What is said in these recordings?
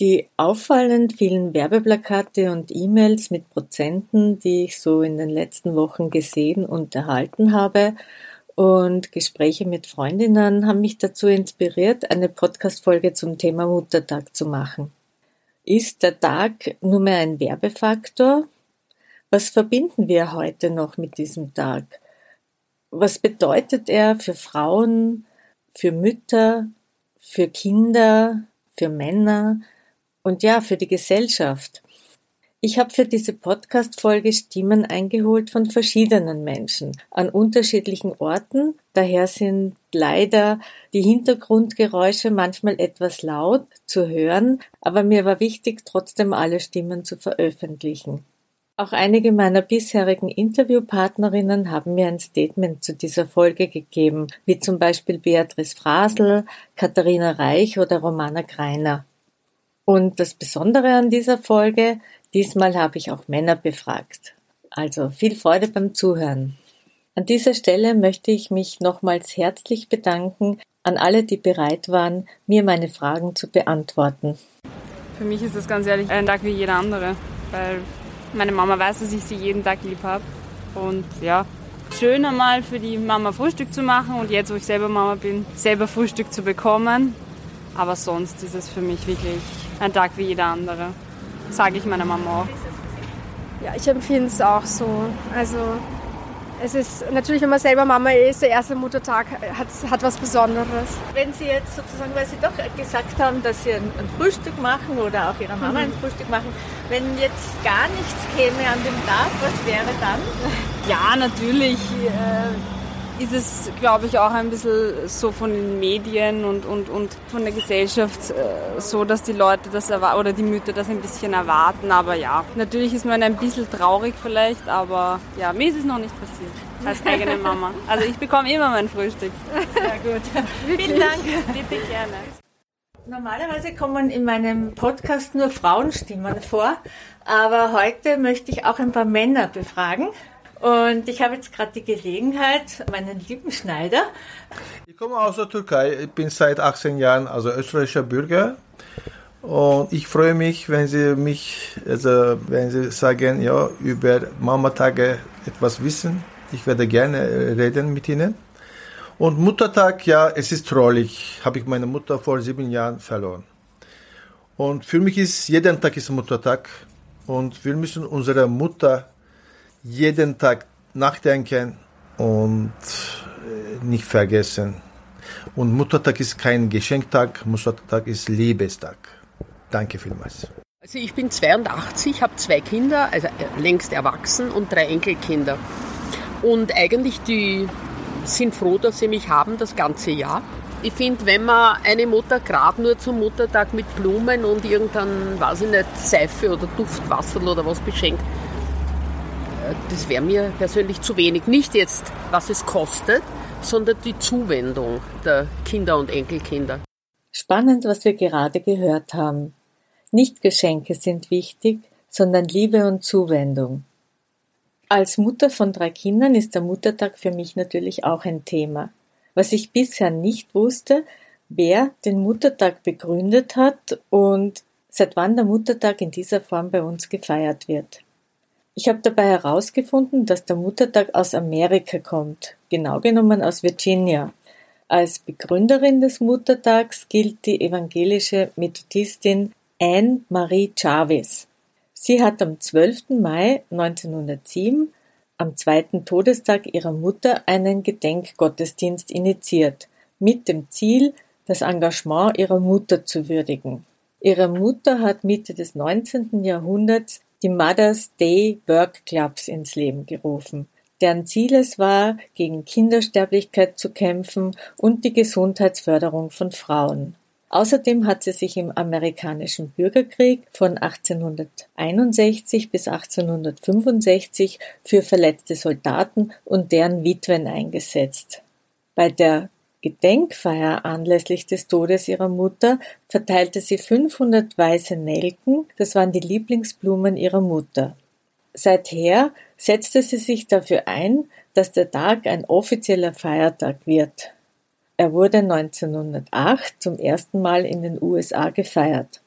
Die auffallend vielen Werbeplakate und E-Mails mit Prozenten, die ich so in den letzten Wochen gesehen und erhalten habe, und Gespräche mit Freundinnen haben mich dazu inspiriert, eine Podcast-Folge zum Thema Muttertag zu machen. Ist der Tag nur mehr ein Werbefaktor? Was verbinden wir heute noch mit diesem Tag? Was bedeutet er für Frauen, für Mütter, für Kinder, für Männer? Und ja, für die Gesellschaft. Ich habe für diese Podcast-Folge Stimmen eingeholt von verschiedenen Menschen an unterschiedlichen Orten. Daher sind leider die Hintergrundgeräusche manchmal etwas laut zu hören, aber mir war wichtig, trotzdem alle Stimmen zu veröffentlichen. Auch einige meiner bisherigen Interviewpartnerinnen haben mir ein Statement zu dieser Folge gegeben, wie zum Beispiel Beatrice Frasel, Katharina Reich oder Romana Greiner. Und das Besondere an dieser Folge, diesmal habe ich auch Männer befragt. Also viel Freude beim Zuhören. An dieser Stelle möchte ich mich nochmals herzlich bedanken an alle, die bereit waren, mir meine Fragen zu beantworten. Für mich ist das ganz ehrlich ein Tag wie jeder andere, weil meine Mama weiß, dass ich sie jeden Tag lieb habe. Und ja, schön einmal für die Mama Frühstück zu machen und jetzt, wo ich selber Mama bin, selber Frühstück zu bekommen. Aber sonst ist es für mich wirklich ein Tag wie jeder andere. Sage ich meiner Mama auch. Ja, ich empfinde es auch so. Also es ist natürlich, wenn man selber Mama ist, der erste Muttertag hat, hat was Besonderes. Wenn Sie jetzt sozusagen, weil Sie doch gesagt haben, dass Sie ein, ein Frühstück machen oder auch Ihrer Mama mhm. ein Frühstück machen, wenn jetzt gar nichts käme an dem Tag, was wäre dann? Ja, natürlich. Äh, ist es, glaube ich, auch ein bisschen so von den Medien und, und, und von der Gesellschaft äh, so, dass die Leute das oder die Mütter das ein bisschen erwarten. Aber ja, natürlich ist man ein bisschen traurig vielleicht, aber ja, mir ist es noch nicht passiert als eigene Mama. Also ich bekomme immer mein Frühstück. Ja gut. Vielen Dank. Bitte gerne. Normalerweise kommen in meinem Podcast nur Frauenstimmen vor, aber heute möchte ich auch ein paar Männer befragen. Und ich habe jetzt gerade die Gelegenheit, meinen lieben Schneider. Ich komme aus der Türkei. Ich bin seit 18 Jahren also österreichischer Bürger. Und ich freue mich, wenn Sie mich, also wenn Sie sagen, ja, über Mama-Tage etwas wissen. Ich werde gerne reden mit Ihnen. Und Muttertag, ja, es ist traurig. Habe ich meine Mutter vor sieben Jahren verloren. Und für mich ist jeden Tag ist Muttertag. Und wir müssen unsere Mutter jeden Tag nachdenken und äh, nicht vergessen. Und Muttertag ist kein Geschenktag, Muttertag ist Liebestag. Danke vielmals. Also ich bin 82, habe zwei Kinder, also äh, längst erwachsen und drei Enkelkinder. Und eigentlich die sind froh, dass sie mich haben das ganze Jahr. Ich finde, wenn man eine Mutter gerade nur zum Muttertag mit Blumen und irgendein, weiß ich nicht, Seife oder Duftwasser oder was beschenkt, das wäre mir persönlich zu wenig. Nicht jetzt, was es kostet, sondern die Zuwendung der Kinder und Enkelkinder. Spannend, was wir gerade gehört haben. Nicht Geschenke sind wichtig, sondern Liebe und Zuwendung. Als Mutter von drei Kindern ist der Muttertag für mich natürlich auch ein Thema. Was ich bisher nicht wusste, wer den Muttertag begründet hat und seit wann der Muttertag in dieser Form bei uns gefeiert wird. Ich habe dabei herausgefunden, dass der Muttertag aus Amerika kommt, genau genommen aus Virginia. Als Begründerin des Muttertags gilt die evangelische Methodistin Anne Marie Chavez. Sie hat am 12. Mai 1907, am zweiten Todestag ihrer Mutter, einen Gedenkgottesdienst initiiert, mit dem Ziel, das Engagement ihrer Mutter zu würdigen. Ihre Mutter hat Mitte des 19. Jahrhunderts die Mothers Day Work Clubs ins Leben gerufen, deren Ziel es war, gegen Kindersterblichkeit zu kämpfen und die Gesundheitsförderung von Frauen. Außerdem hat sie sich im amerikanischen Bürgerkrieg von 1861 bis 1865 für verletzte Soldaten und deren Witwen eingesetzt. Bei der Gedenkfeier anlässlich des Todes ihrer Mutter verteilte sie 500 weiße Nelken, das waren die Lieblingsblumen ihrer Mutter. Seither setzte sie sich dafür ein, dass der Tag ein offizieller Feiertag wird. Er wurde 1908 zum ersten Mal in den USA gefeiert.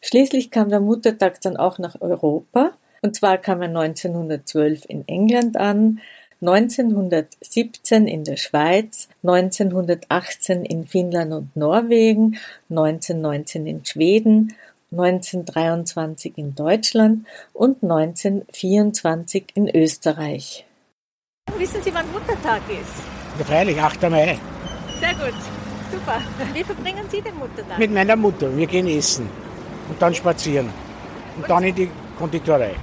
Schließlich kam der Muttertag dann auch nach Europa, und zwar kam er 1912 in England an, 1917 in der Schweiz, 1918 in Finnland und Norwegen, 1919 in Schweden, 1923 in Deutschland und 1924 in Österreich. Wissen Sie, wann Muttertag ist? Ja, freilich, 8. Mai. Sehr gut, super. Wie verbringen Sie den Muttertag? Mit meiner Mutter. Wir gehen essen und dann spazieren und dann in die Konditorei.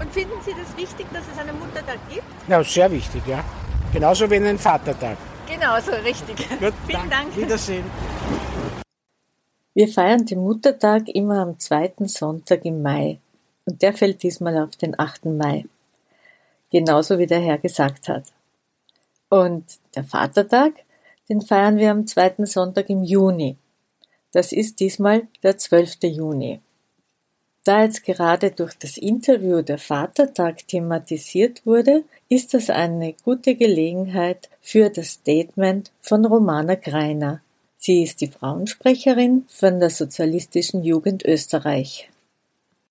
Und finden Sie das wichtig, dass es einen Muttertag gibt? Ja, sehr wichtig, ja. Genauso wie einen Vatertag. Genauso, richtig. Gut, Vielen Dank. Wiedersehen. Wir feiern den Muttertag immer am zweiten Sonntag im Mai. Und der fällt diesmal auf den 8. Mai. Genauso wie der Herr gesagt hat. Und der Vatertag, den feiern wir am zweiten Sonntag im Juni. Das ist diesmal der 12. Juni. Da jetzt gerade durch das Interview der Vatertag thematisiert wurde, ist das eine gute Gelegenheit für das Statement von Romana Greiner. Sie ist die Frauensprecherin von der Sozialistischen Jugend Österreich.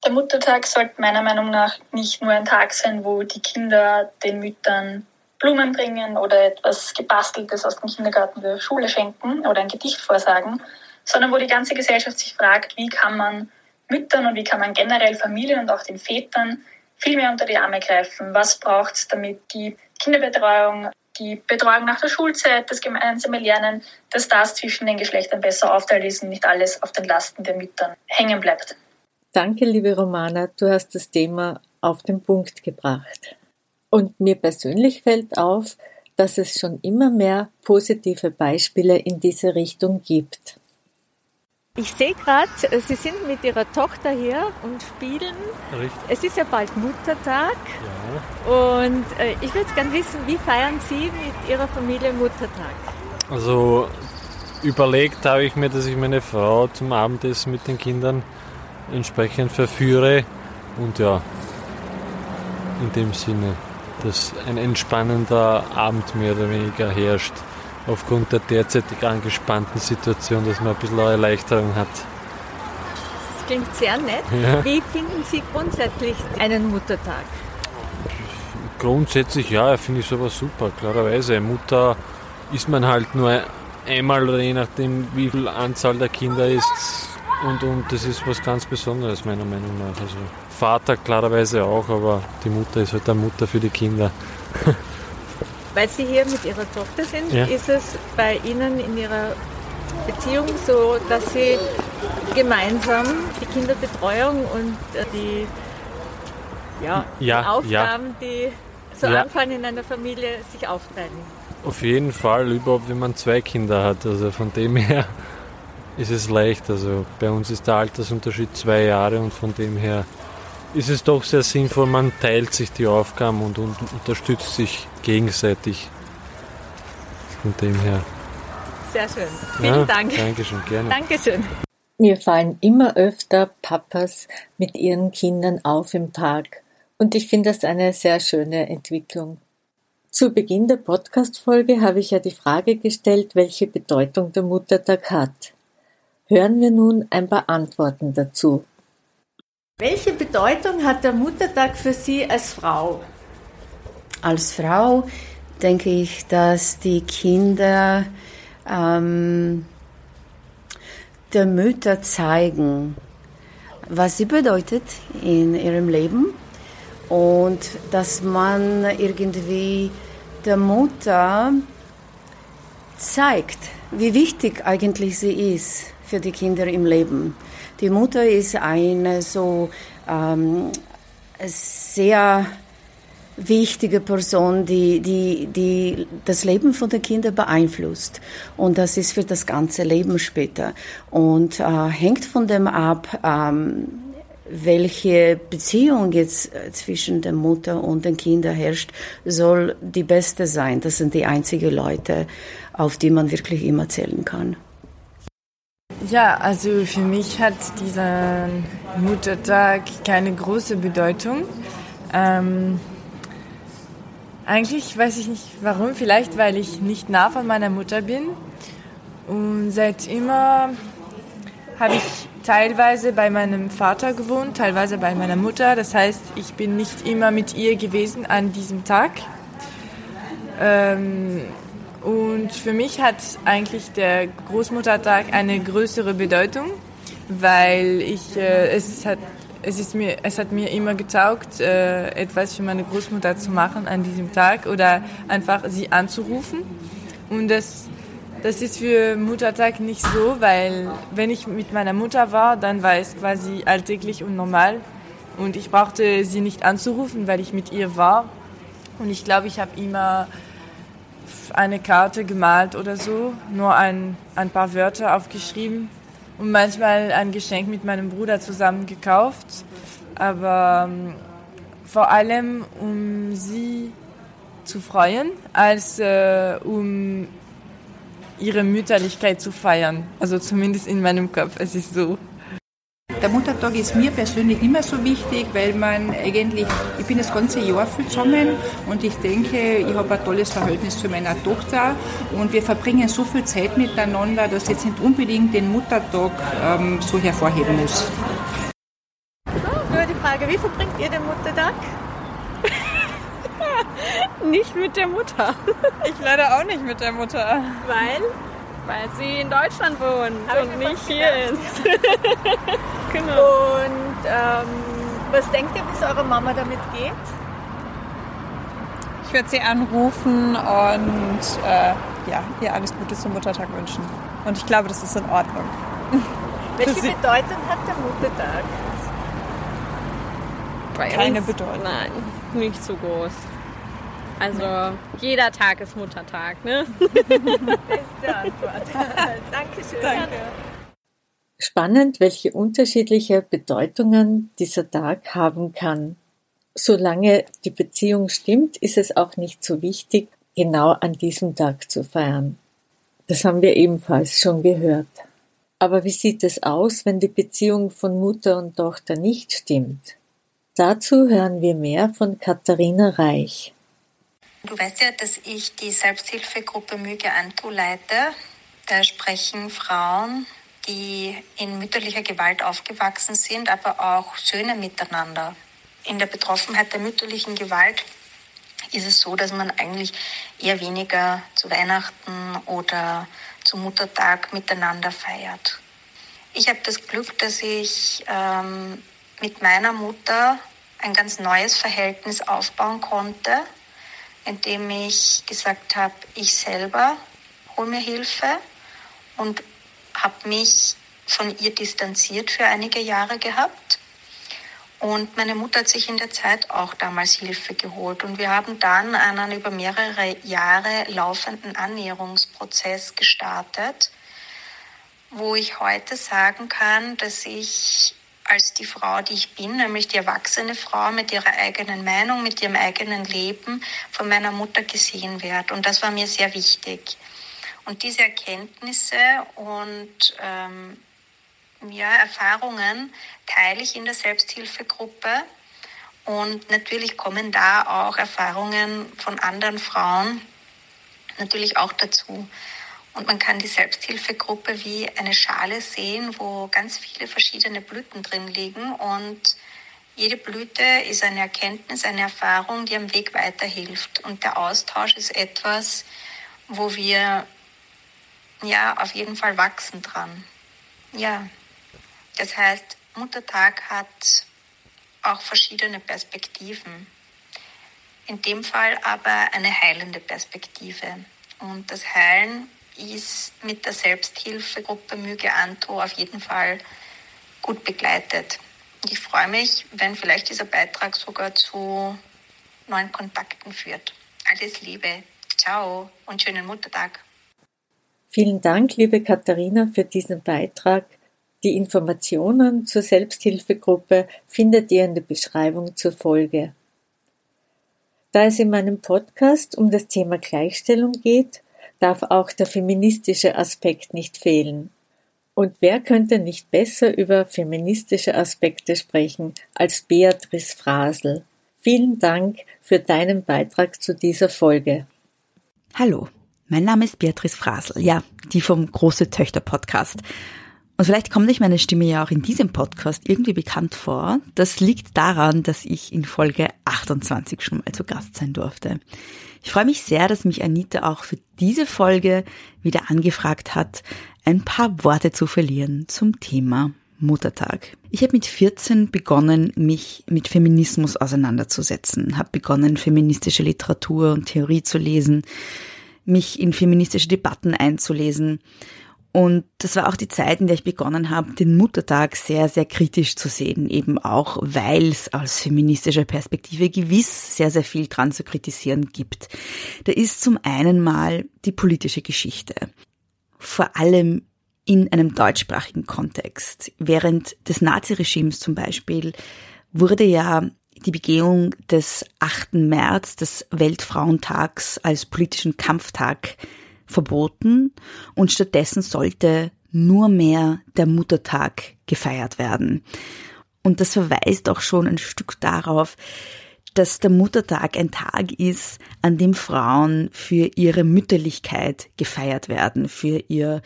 Der Muttertag sollte meiner Meinung nach nicht nur ein Tag sein, wo die Kinder den Müttern Blumen bringen oder etwas Gebasteltes aus dem Kindergarten der Schule schenken oder ein Gedicht vorsagen, sondern wo die ganze Gesellschaft sich fragt, wie kann man Müttern und wie kann man generell Familien und auch den Vätern viel mehr unter die Arme greifen. Was braucht es, damit die Kinderbetreuung, die Betreuung nach der Schulzeit, das gemeinsame Lernen, dass das zwischen den Geschlechtern besser aufteilt ist und nicht alles auf den Lasten der Müttern hängen bleibt. Danke, liebe Romana, du hast das Thema auf den Punkt gebracht. Und mir persönlich fällt auf, dass es schon immer mehr positive Beispiele in diese Richtung gibt. Ich sehe gerade, Sie sind mit Ihrer Tochter hier und spielen. Richtig. Es ist ja bald Muttertag. Ja. Und äh, ich würde gerne wissen, wie feiern Sie mit Ihrer Familie Muttertag? Also überlegt habe ich mir, dass ich meine Frau zum Abendessen mit den Kindern entsprechend verführe. Und ja, in dem Sinne dass ein entspannender Abend mehr oder weniger herrscht, aufgrund der derzeitig angespannten Situation, dass man ein bisschen eine Erleichterung hat. Das klingt sehr nett. Ja. Wie finden Sie grundsätzlich einen Muttertag? Grundsätzlich ja, finde ich sowas super, klarerweise. Mutter ist man halt nur einmal oder je nachdem, wie viel Anzahl der Kinder ist. Und, und das ist was ganz Besonderes, meiner Meinung nach. Also Vater klarerweise auch, aber die Mutter ist halt eine Mutter für die Kinder. Weil Sie hier mit Ihrer Tochter sind, ja. ist es bei Ihnen in Ihrer Beziehung so, dass Sie gemeinsam die Kinderbetreuung und äh, die, ja, ja, die Aufgaben, ja. die so anfallen in einer Familie, sich aufteilen? Auf jeden Fall, überhaupt wenn man zwei Kinder hat. Also von dem her ist es leicht. Also bei uns ist der Altersunterschied zwei Jahre und von dem her ist es doch sehr sinnvoll, man teilt sich die Aufgaben und, und unterstützt sich gegenseitig. Von dem her. Sehr schön. Vielen ja, Dank. Dankeschön, gerne. Dankeschön. Mir fallen immer öfter Papas mit ihren Kindern auf im Park. Und ich finde das eine sehr schöne Entwicklung. Zu Beginn der Podcast-Folge habe ich ja die Frage gestellt, welche Bedeutung der Muttertag hat. Hören wir nun ein paar Antworten dazu. Welche Bedeutung hat der Muttertag für Sie als Frau? Als Frau denke ich, dass die Kinder ähm, der Mütter zeigen, was sie bedeutet in ihrem Leben und dass man irgendwie der Mutter zeigt, wie wichtig eigentlich sie ist für die Kinder im Leben. Die Mutter ist eine so ähm, sehr wichtige Person, die, die, die das Leben von den Kindern beeinflusst. Und das ist für das ganze Leben später. Und äh, hängt von dem ab, ähm, welche Beziehung jetzt äh, zwischen der Mutter und den Kindern herrscht, soll die beste sein. Das sind die einzigen Leute, auf die man wirklich immer zählen kann. Ja, also für mich hat dieser Muttertag keine große Bedeutung. Ähm, eigentlich weiß ich nicht warum, vielleicht weil ich nicht nah von meiner Mutter bin. Und seit immer habe ich teilweise bei meinem Vater gewohnt, teilweise bei meiner Mutter. Das heißt, ich bin nicht immer mit ihr gewesen an diesem Tag. Ähm, und für mich hat eigentlich der Großmuttertag eine größere Bedeutung, weil ich, äh, es, hat, es, ist mir, es hat mir immer getaugt, äh, etwas für meine Großmutter zu machen an diesem Tag oder einfach sie anzurufen. Und das, das ist für Muttertag nicht so, weil wenn ich mit meiner Mutter war, dann war es quasi alltäglich und normal. Und ich brauchte sie nicht anzurufen, weil ich mit ihr war. Und ich glaube, ich habe immer eine Karte gemalt oder so, nur ein, ein paar Wörter aufgeschrieben und manchmal ein Geschenk mit meinem Bruder zusammen gekauft. Aber ähm, vor allem, um sie zu freuen, als äh, um ihre Mütterlichkeit zu feiern. Also zumindest in meinem Kopf, es ist so. Der Muttertag ist mir persönlich immer so wichtig, weil man eigentlich, ich bin das ganze Jahr viel zusammen und ich denke, ich habe ein tolles Verhältnis zu meiner Tochter und wir verbringen so viel Zeit miteinander, dass ich jetzt nicht unbedingt den Muttertag ähm, so hervorheben muss. So, nur die Frage, wie verbringt ihr den Muttertag? nicht mit der Mutter. Ich leider auch nicht mit der Mutter. Weil? Weil sie in Deutschland wohnt Hab und nicht hier ist. genau. Und ähm, was denkt ihr, wie es eurer Mama damit geht? Ich werde sie anrufen und äh, ja, ihr alles Gute zum Muttertag wünschen. Und ich glaube, das ist in Ordnung. Welche Bedeutung hat der Muttertag? Bei Keine uns? Bedeutung. Nein, nicht so groß. Also jeder Tag ist Muttertag, ne? Beste Antwort. Dankeschön. Danke. Spannend, welche unterschiedliche Bedeutungen dieser Tag haben kann. Solange die Beziehung stimmt, ist es auch nicht so wichtig, genau an diesem Tag zu feiern. Das haben wir ebenfalls schon gehört. Aber wie sieht es aus, wenn die Beziehung von Mutter und Tochter nicht stimmt? Dazu hören wir mehr von Katharina Reich. Du weißt ja, dass ich die Selbsthilfegruppe Müge Antu leite. Da sprechen Frauen, die in mütterlicher Gewalt aufgewachsen sind, aber auch Söhne miteinander. In der Betroffenheit der mütterlichen Gewalt ist es so, dass man eigentlich eher weniger zu Weihnachten oder zum Muttertag miteinander feiert. Ich habe das Glück, dass ich ähm, mit meiner Mutter ein ganz neues Verhältnis aufbauen konnte indem ich gesagt habe, ich selber hole mir Hilfe und habe mich von ihr distanziert für einige Jahre gehabt. Und meine Mutter hat sich in der Zeit auch damals Hilfe geholt. Und wir haben dann einen über mehrere Jahre laufenden Annäherungsprozess gestartet, wo ich heute sagen kann, dass ich als die Frau, die ich bin, nämlich die erwachsene Frau mit ihrer eigenen Meinung, mit ihrem eigenen Leben von meiner Mutter gesehen werde. Und das war mir sehr wichtig. Und diese Erkenntnisse und ähm, ja, Erfahrungen teile ich in der Selbsthilfegruppe. Und natürlich kommen da auch Erfahrungen von anderen Frauen natürlich auch dazu. Und man kann die Selbsthilfegruppe wie eine Schale sehen, wo ganz viele verschiedene Blüten drin liegen. Und jede Blüte ist eine Erkenntnis, eine Erfahrung, die am Weg weiterhilft. Und der Austausch ist etwas, wo wir ja auf jeden Fall wachsen dran. Ja, das heißt, Muttertag hat auch verschiedene Perspektiven. In dem Fall aber eine heilende Perspektive. Und das Heilen ist mit der Selbsthilfegruppe Müge Anto auf jeden Fall gut begleitet. Ich freue mich, wenn vielleicht dieser Beitrag sogar zu neuen Kontakten führt. Alles Liebe. Ciao und schönen Muttertag. Vielen Dank, liebe Katharina, für diesen Beitrag. Die Informationen zur Selbsthilfegruppe findet ihr in der Beschreibung zur Folge. Da es in meinem Podcast um das Thema Gleichstellung geht, darf auch der feministische Aspekt nicht fehlen. Und wer könnte nicht besser über feministische Aspekte sprechen als Beatrice Frasel? Vielen Dank für deinen Beitrag zu dieser Folge. Hallo, mein Name ist Beatrice Frasel, ja, die vom Große Töchter Podcast. Und vielleicht kommt euch meine Stimme ja auch in diesem Podcast irgendwie bekannt vor. Das liegt daran, dass ich in Folge 28 schon mal zu Gast sein durfte. Ich freue mich sehr, dass mich Anita auch für diese Folge wieder angefragt hat, ein paar Worte zu verlieren zum Thema Muttertag. Ich habe mit 14 begonnen, mich mit Feminismus auseinanderzusetzen, habe begonnen, feministische Literatur und Theorie zu lesen, mich in feministische Debatten einzulesen und das war auch die Zeit, in der ich begonnen habe, den Muttertag sehr, sehr kritisch zu sehen, eben auch, weil es aus feministischer Perspektive gewiss sehr, sehr viel dran zu kritisieren gibt. Da ist zum einen mal die politische Geschichte. Vor allem in einem deutschsprachigen Kontext. Während des Naziregimes zum Beispiel wurde ja die Begehung des 8. März, des Weltfrauentags, als politischen Kampftag verboten und stattdessen sollte nur mehr der Muttertag gefeiert werden. Und das verweist auch schon ein Stück darauf, dass der Muttertag ein Tag ist, an dem Frauen für ihre Mütterlichkeit gefeiert werden, für ihr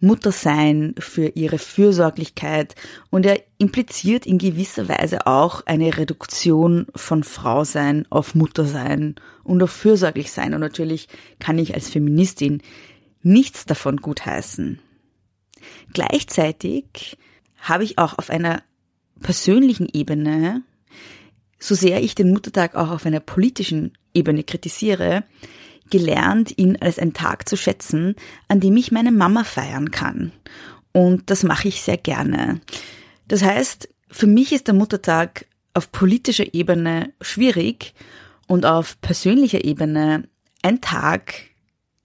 Muttersein, für ihre Fürsorglichkeit und er impliziert in gewisser Weise auch eine Reduktion von Frausein auf Muttersein und auf fürsorglich sein. Und natürlich kann ich als Feministin nichts davon gutheißen. Gleichzeitig habe ich auch auf einer persönlichen Ebene, so sehr ich den Muttertag auch auf einer politischen Ebene kritisiere, gelernt, ihn als einen Tag zu schätzen, an dem ich meine Mama feiern kann. Und das mache ich sehr gerne. Das heißt, für mich ist der Muttertag auf politischer Ebene schwierig und auf persönlicher Ebene ein Tag,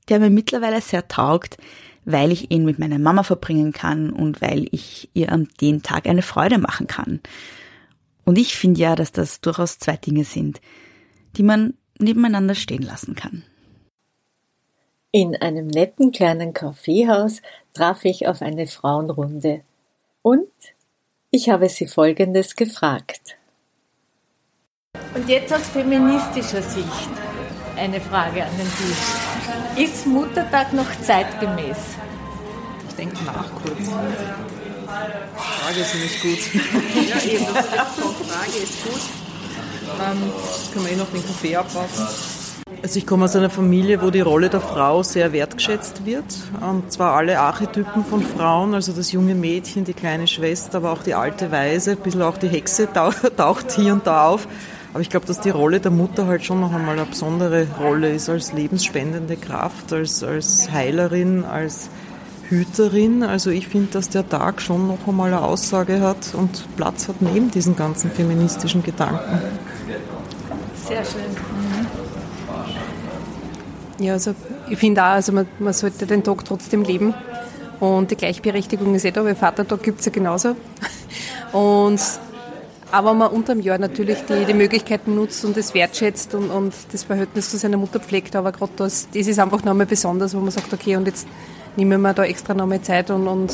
der mir mittlerweile sehr taugt, weil ich ihn mit meiner Mama verbringen kann und weil ich ihr am den Tag eine Freude machen kann. Und ich finde ja, dass das durchaus zwei Dinge sind, die man nebeneinander stehen lassen kann. In einem netten kleinen Kaffeehaus traf ich auf eine Frauenrunde. Und ich habe sie Folgendes gefragt. Und jetzt aus feministischer Sicht eine Frage an den Tisch. Ist Muttertag noch zeitgemäß? Ich denke nach kurz. Die Frage ist nicht gut. ja, eben, die Frage ist gut. Ähm, können wir eh noch den Kaffee abwarten. Also ich komme aus einer Familie, wo die Rolle der Frau sehr wertgeschätzt wird. Und zwar alle Archetypen von Frauen, also das junge Mädchen, die kleine Schwester, aber auch die alte Weise, ein bisschen auch die Hexe taucht hier und da auf. Aber ich glaube, dass die Rolle der Mutter halt schon noch einmal eine besondere Rolle ist als lebensspendende Kraft, als, als Heilerin, als Hüterin. Also ich finde, dass der Tag schon noch einmal eine Aussage hat und Platz hat neben diesen ganzen feministischen Gedanken. Sehr schön. Ja, also ich finde auch, also man, man, sollte den Tag trotzdem leben. Und die Gleichberechtigung ist eh da, weil Vatertag gibt es ja genauso. Und aber man unterm Jahr natürlich die, die Möglichkeiten nutzt und es wertschätzt und, und das Verhältnis zu seiner Mutter pflegt. Aber gerade das, das ist einfach nochmal besonders, wo man sagt, okay, und jetzt nehmen wir da extra nochmal Zeit und, und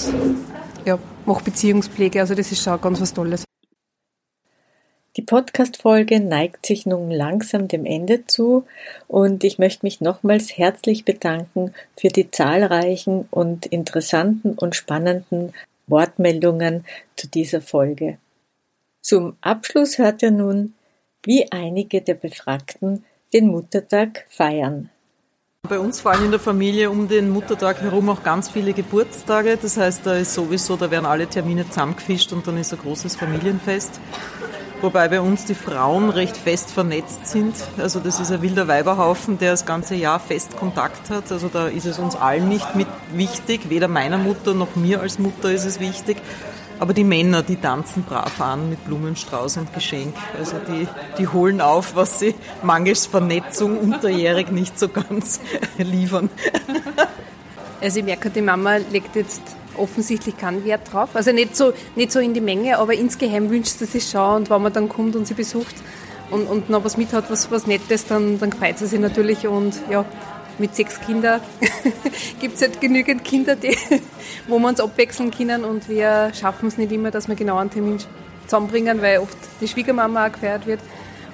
ja, mache Beziehungspflege. Also das ist schon ganz was Tolles. Die Podcast-Folge neigt sich nun langsam dem Ende zu und ich möchte mich nochmals herzlich bedanken für die zahlreichen und interessanten und spannenden Wortmeldungen zu dieser Folge. Zum Abschluss hört ihr nun, wie einige der Befragten den Muttertag feiern. Bei uns fallen in der Familie um den Muttertag herum auch ganz viele Geburtstage. Das heißt, da ist sowieso, da werden alle Termine zusammengefischt und dann ist ein großes Familienfest. Wobei bei uns die Frauen recht fest vernetzt sind. Also das ist ein wilder Weiberhaufen, der das ganze Jahr fest Kontakt hat. Also da ist es uns allen nicht mit wichtig, weder meiner Mutter noch mir als Mutter ist es wichtig. Aber die Männer, die tanzen brav an mit Blumenstrauß und Geschenk. Also die, die holen auf, was sie mangels Vernetzung unterjährig nicht so ganz liefern. Also ich merke, die Mama legt jetzt offensichtlich keinen Wert drauf. Also nicht so, nicht so in die Menge, aber insgeheim wünscht sie sich schon und wenn man dann kommt und sie besucht und, und noch was mit hat, was, was Nettes, dann, dann freut sie sich natürlich und ja, mit sechs Kindern gibt es halt genügend Kinder, die, wo wir uns abwechseln können und wir schaffen es nicht immer, dass wir genau einen Termin zusammenbringen, weil oft die Schwiegermama auch gefeiert wird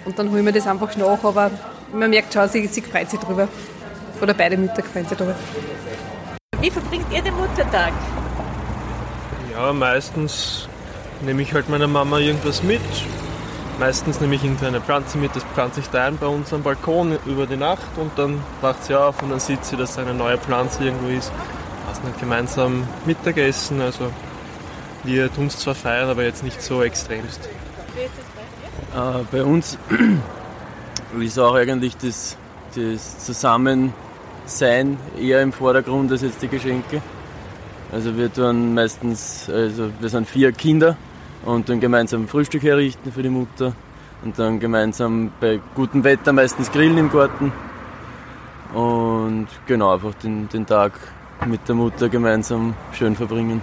und dann holen wir das einfach nach, aber man merkt schon, sie, sie freut sich drüber. Oder beide Mütter freuen sich drüber. Wie verbringt ihr den Muttertag? Ja, meistens nehme ich halt meiner Mama irgendwas mit. Meistens nehme ich irgendeine Pflanze mit, das pflanze ich da ein bei uns am Balkon über die Nacht und dann wacht sie auf und dann sieht sie, dass eine neue Pflanze irgendwo ist. Lassen dann gemeinsam Mittagessen, also wir tun es zwar feiern, aber jetzt nicht so extremst. Äh, bei uns ist auch eigentlich das, das Zusammen sein eher im Vordergrund als jetzt die Geschenke. Also wir tun meistens, also wir sind vier Kinder und dann gemeinsam Frühstück herrichten für die Mutter und dann gemeinsam bei gutem Wetter meistens grillen im Garten und genau einfach den, den Tag mit der Mutter gemeinsam schön verbringen.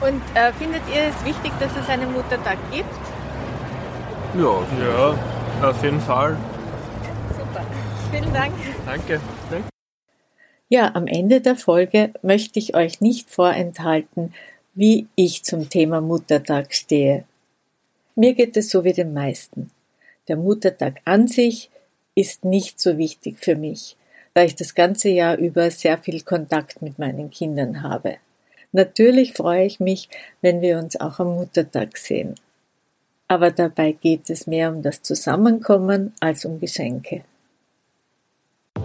Und äh, findet ihr es wichtig, dass es einen Muttertag gibt? Ja, ja, auf jeden Fall. Super. Vielen Dank. Danke. Danke. Ja, am Ende der Folge möchte ich euch nicht vorenthalten, wie ich zum Thema Muttertag stehe. Mir geht es so wie den meisten. Der Muttertag an sich ist nicht so wichtig für mich, da ich das ganze Jahr über sehr viel Kontakt mit meinen Kindern habe. Natürlich freue ich mich, wenn wir uns auch am Muttertag sehen. Aber dabei geht es mehr um das Zusammenkommen als um Geschenke.